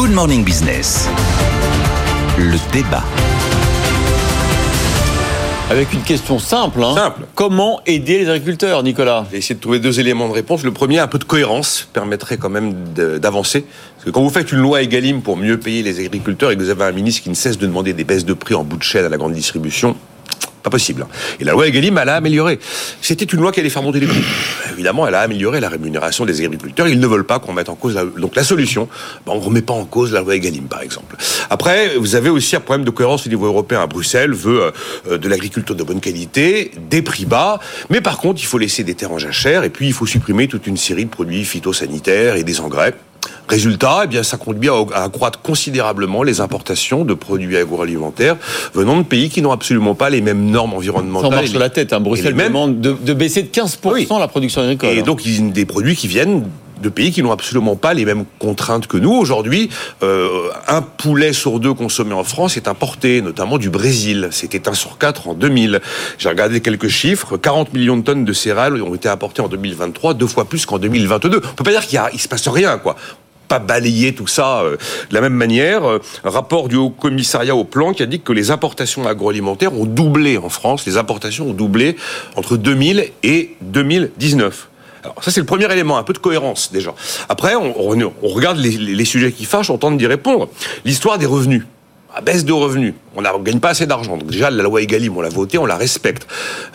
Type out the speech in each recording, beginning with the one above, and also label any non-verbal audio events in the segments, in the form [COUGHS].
Good Morning Business. Le débat. Avec une question simple. Hein. Simple. Comment aider les agriculteurs, Nicolas? J'ai essayé de trouver deux éléments de réponse. Le premier, un peu de cohérence, permettrait quand même d'avancer. Parce que quand vous faites une loi Egalim pour mieux payer les agriculteurs et que vous avez un ministre qui ne cesse de demander des baisses de prix en bout de chaîne à la grande distribution, pas possible. Et la loi Egalim, elle a amélioré. C'était une loi qui allait faire monter les prix. [COUGHS] Évidemment, elle a amélioré la rémunération des agriculteurs. Ils ne veulent pas qu'on mette en cause la... Donc la solution, ben, on ne remet pas en cause la loi Egalim, par exemple. Après, vous avez aussi un problème de cohérence au niveau européen. Bruxelles veut euh, de l'agriculture de bonne qualité, des prix bas, mais par contre, il faut laisser des terres en jachère et puis il faut supprimer toute une série de produits phytosanitaires et des engrais. Résultat, eh bien, ça conduit à accroître considérablement les importations de produits agroalimentaires venant de pays qui n'ont absolument pas les mêmes normes Ça environnementales. marche sur la tête. Hein. Bruxelles demande de, de baisser de 15% Oui. la production agricole. Et hein. donc, des produits qui viennent de pays qui n'ont absolument pas les mêmes contraintes que nous. Aujourd'hui, euh, un poulet sur deux consommé en France est importé, notamment du Brésil. C'était un sur quatre en 2000. J'ai regardé quelques chiffres. 40 millions de tonnes de céréales ont été importées en 2023, deux fois plus qu'en 2022. On peut pas dire qu'il y a- il se passe rien, quoi pas balayer tout ça euh, de la même manière. Euh, rapport du Haut Commissariat au Plan qui a dit que les importations agroalimentaires ont doublé en France. Les importations ont doublé entre 2000 et 2019. Alors ça c'est le premier élément, un peu de cohérence déjà. Après on, regarde les, sujets qui fâchent, on tente d'y répondre. L'histoire des revenus. La baisse de revenus, on ne gagne pas assez d'argent. Déjà, la loi Egalim, on l'a votée, on la respecte.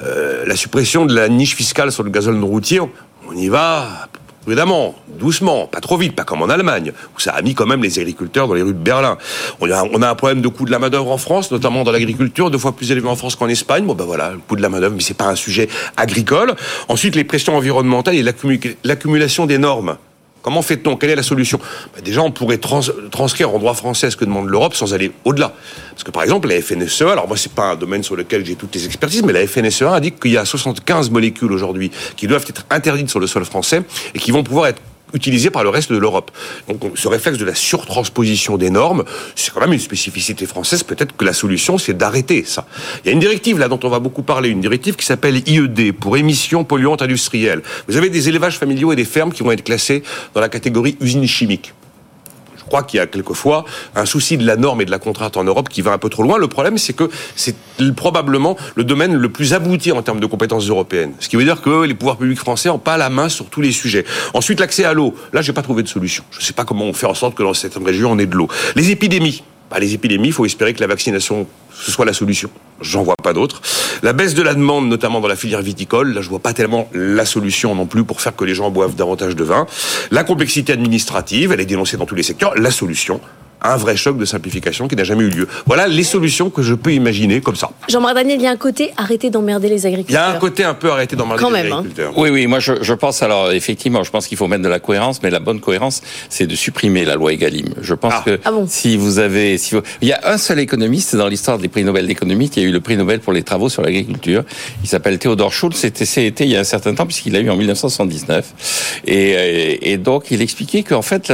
Euh, la suppression de la niche fiscale sur le gazole non routier, on y va prudemment, doucement, pas trop vite, pas comme en Allemagne, où ça a mis quand même les agriculteurs dans les rues de Berlin. On a, un problème de coût de la main-d'œuvre en France, notamment dans l'agriculture, deux fois plus élevé en France qu'en Espagne. Bon, ben voilà, le coût de la main-d'œuvre, mais c'est pas un sujet agricole. Ensuite, les pressions environnementales et l'accumu- l'accumulation des normes. Comment fait-on? Quelle est la solution? Ben Déjà, on pourrait trans- transcrire en droit français ce que demande l'Europe sans aller au-delà. Parce que, par exemple, la FNSE, E alors moi, c'est pas un domaine sur lequel j'ai toutes les expertises, mais la FNSE indique qu'il y a 75 molécules aujourd'hui qui doivent être interdites sur le sol français et qui vont pouvoir être utilisées par le reste de l'Europe. Donc, on- ce réflexe de la surtransposition des normes, c'est quand même une spécificité française. Peut-être que la solution, c'est d'arrêter ça. Il y a une directive là dont on va beaucoup parler, une directive qui s'appelle IED pour émissions polluantes industrielles. Vous avez des élevages familiaux et des fermes qui vont être classés dans la catégorie usine chimique. Je crois qu'il y a quelquefois un souci de la norme et de la contrainte en Europe qui va un peu trop loin. Le problème, c'est que c'est probablement le domaine le plus abouti en termes de compétences européennes. Ce qui veut dire que les pouvoirs publics français n'ont pas la main sur tous les sujets. Ensuite, l'accès à l'eau. Là, j'ai pas trouvé de solution. Je ne sais pas comment on fait en sorte que dans cette région, on ait de l'eau. Les épidémies. Bah, les épidémies, il faut espérer que la vaccination ce soit la solution. J'en vois pas d'autre. La baisse de la demande, notamment dans la filière viticole, là je vois pas tellement la solution non plus pour faire que les gens boivent davantage de vin. La complexité administrative, elle est dénoncée dans tous les secteurs. La solution, un vrai choc de simplification qui n'a jamais eu lieu. Voilà les solutions que je peux imaginer comme ça. Jean-Marc Daniel, il y a un côté arrêter d'emmerder les Il y agriculteurs. a un côté un peu arrêté d'emmerder Quand les même, hein. agriculteurs. Oui, oui, moi je, je pense alors effectivement, je pense qu'il faut mettre de la cohérence, mais la bonne cohérence, c'est de supprimer la loi Egalim. Je pense Ah. que Ah bon si vous avez, si vous- il y a un seul économiste dans l'histoire des prix Nobel d'économie qui a eu le prix Nobel pour les travaux sur l'agriculture. Il s'appelle Théodore Schultz. C'était, il y a un certain temps puisqu'il a eu en 1979. Et, et donc il expliquait qu'en fait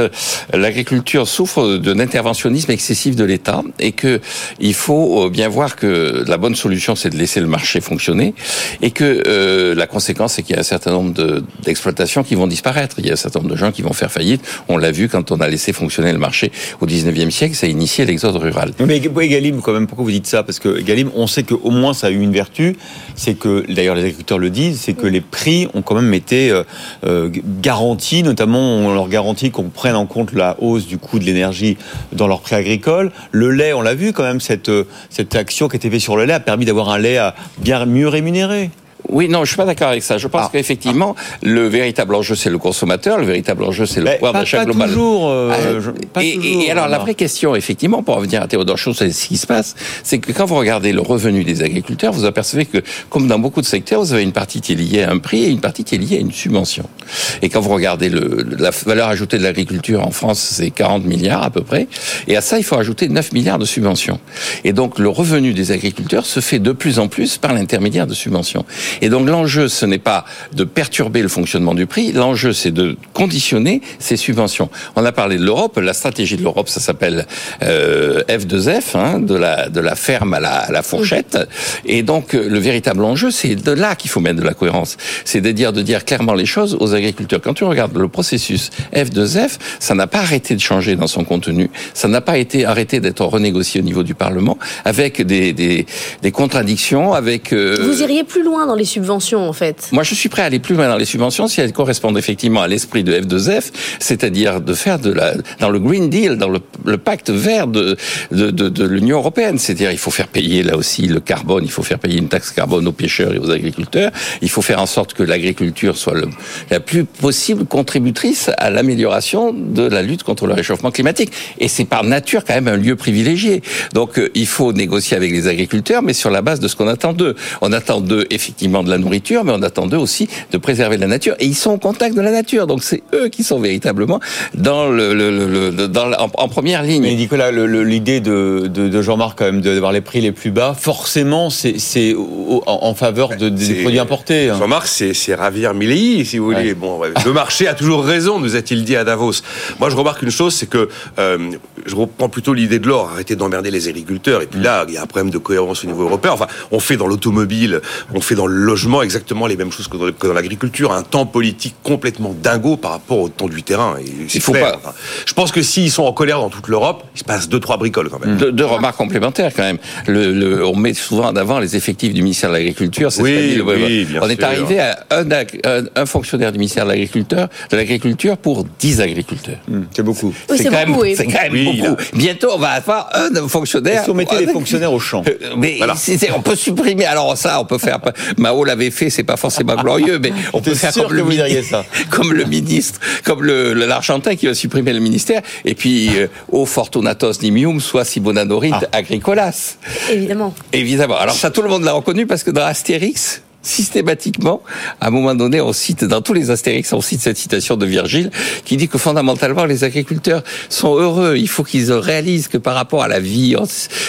l'agriculture souffre d'un interventionnisme excessif de l'État et que il faut euh, bien voir que la bonne solution c'est de laisser le marché fonctionner et que euh, la conséquence c'est qu'il y a un certain nombre de- d'exploitations qui vont disparaître. Il y a un certain nombre de gens qui vont faire faillite. On l'a vu quand on a laissé fonctionner le marché au 19e siècle, ça a initié l'exode rural. Mais Egalim, quand même, pourquoi vous dites ça? Parce que Egalim, on sait qu'au moins ça a eu une vertu, c'est que, d'ailleurs les agriculteurs le disent, c'est que les prix ont quand même été euh, euh, garantis, notamment on leur garantit qu'on prenne en compte la hausse du coût de l'énergie dans leur prix agricole. Le lait, on l'a vu quand même, cette, euh, cette action qui été faite sur le lait a permis d'avoir un lait à bien mieux rémunéré. Oui, non, je suis pas d'accord avec ça. Je pense Ah. qu'effectivement, le véritable enjeu, c'est le consommateur. Le véritable enjeu, c'est le Mais pouvoir d'achat global. toujours. euh, Ah, je- pas et, toujours, et alors la vraie question, effectivement, pour revenir à Théodore Schultz, c'est ce qui se passe, c'est que quand vous regardez le revenu des agriculteurs, vous apercevez que, comme dans beaucoup de secteurs, vous avez une partie qui est liée à un prix et une partie qui est liée à une subvention. Et quand vous regardez le, la valeur ajoutée de l'agriculture en France, c'est 40 milliards à peu près, et à ça, il faut ajouter 9 milliards de subventions. Et donc le revenu des agriculteurs se fait de plus en plus par l'intermédiaire de subventions. Et donc l'enjeu, ce n'est pas de perturber le fonctionnement du prix, l'enjeu, c'est de conditionner ces subventions. On a parlé de l'Europe, la stratégie de l'Europe, ça s'appelle euh, F2F, hein, de, la, de la ferme à la, à la fourchette. Et donc le véritable enjeu, c'est de là qu'il faut mettre de la cohérence. C'est de dire, de dire clairement les choses aux agriculteurs. Quand tu regardes le processus F2F, ça n'a pas arrêté de changer dans son contenu, ça n'a pas été arrêté d'être renégocié au niveau du Parlement, avec des, des, des contradictions, avec... Euh... Vous iriez plus loin dans les subventions, en fait Moi, je suis prêt à aller plus loin dans les subventions si elles correspondent effectivement à l'esprit de F2F, c'est-à-dire de faire dans le Green Deal, dans le, pacte vert de, l'Union européenne. C'est-à-dire, il faut faire payer là aussi le carbone, il faut faire payer une taxe carbone aux pêcheurs et aux agriculteurs, il faut faire en sorte que l'agriculture soit la plus possible contributrice à l'amélioration de la lutte contre le réchauffement climatique. Et c'est par nature quand même un lieu privilégié. Donc euh, il faut négocier avec les agriculteurs, mais sur la base de ce qu'on attend d'eux. On attend d'eux effectivement de la nourriture, mais on attend d'eux aussi de préserver la nature. Et ils sont en contact de la nature. Donc c'est eux qui sont véritablement dans le, le, le dans la, en, en, première ligne. Mais Nicolas, l'idée de, de, de Jean-Marc quand même d'avoir les prix les plus bas, forcément c'est en, en faveur de, des produits importés. Hein. Jean-Marc, c'est ravir Milley, si vous voulez. Ouais. Bon, le marché a toujours raison, nous a-t-il dit à Davos. Moi, je remarque une chose, c'est que euh, je reprends plutôt l'idée de l'or, arrêter d'emmerder les agriculteurs. Et puis là, il y a un problème de cohérence au niveau européen. Enfin, on fait dans l'automobile, on fait dans le logement exactement les mêmes choses que dans, dans l'agriculture. Un temps politique complètement dingo par rapport au temps du terrain. Et il faut clair. pas. Enfin, je pense que s'ils sont en colère dans toute l'Europe, il se passe deux trois bricoles quand même. Deux, deux remarques complémentaires quand même. Le, le, on met souvent en avant les effectifs du ministère de l'Agriculture. Oui, oui, bien on sûr. est arrivé à un, un, un, fonctionnaire du ministère de l'Agriculture, de l'Agriculture pour 10 agriculteurs. Mmh, c'est beaucoup. Oui, c'est quand, beaucoup, oui. quand même oui, beaucoup. Là. Bientôt, on va avoir un fonctionnaire. Si on mettait les fonctionnaires au champ. Mais voilà. c est, c est, on peut supprimer. Alors ça, on peut faire. Mao l'avait fait, c'est pas forcément glorieux, mais on peut faire comme le, ça. [LAUGHS] comme le ministre, comme l'Argentin qui va supprimer le ministère. Et puis, euh, au Fortunatos Nimium, soit Sibonanorit ah. Agricolas. Évidemment. Évidemment. Alors ça, tout le monde l'a reconnu parce que dans Astérix, systématiquement, à un moment donné, on cite, dans tous les Astérix, on cite cette citation de Virgile, qui dit que fondamentalement, les agriculteurs sont heureux. Il faut qu'ils réalisent que par rapport à la vie,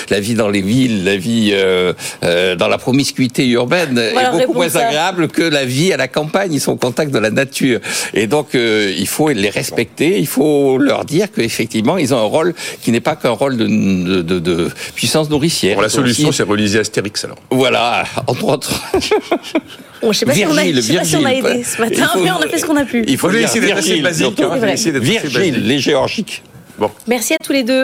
la vie dans les villes, la vie euh, euh, dans la promiscuité urbaine voilà, est beaucoup moins ça. agréable que la vie à la campagne. Ils sont au contact de la nature. Et donc, euh, il faut les respecter. Il faut leur dire qu'effectivement, ils ont un rôle qui n'est pas qu'un rôle de, de, de, de, puissance nourricière. Bon, la solution, c'est reliser Astérix, alors. Voilà, [LAUGHS] entre autres. Bon, je sais pas, Virgile, si, on a, je sais pas si on a aidé ce matin, faut, mais on a fait ce qu'on a pu. Il faut essayer d'être assez basique. Virgile, les géorgiques. Bon. Merci à tous les deux.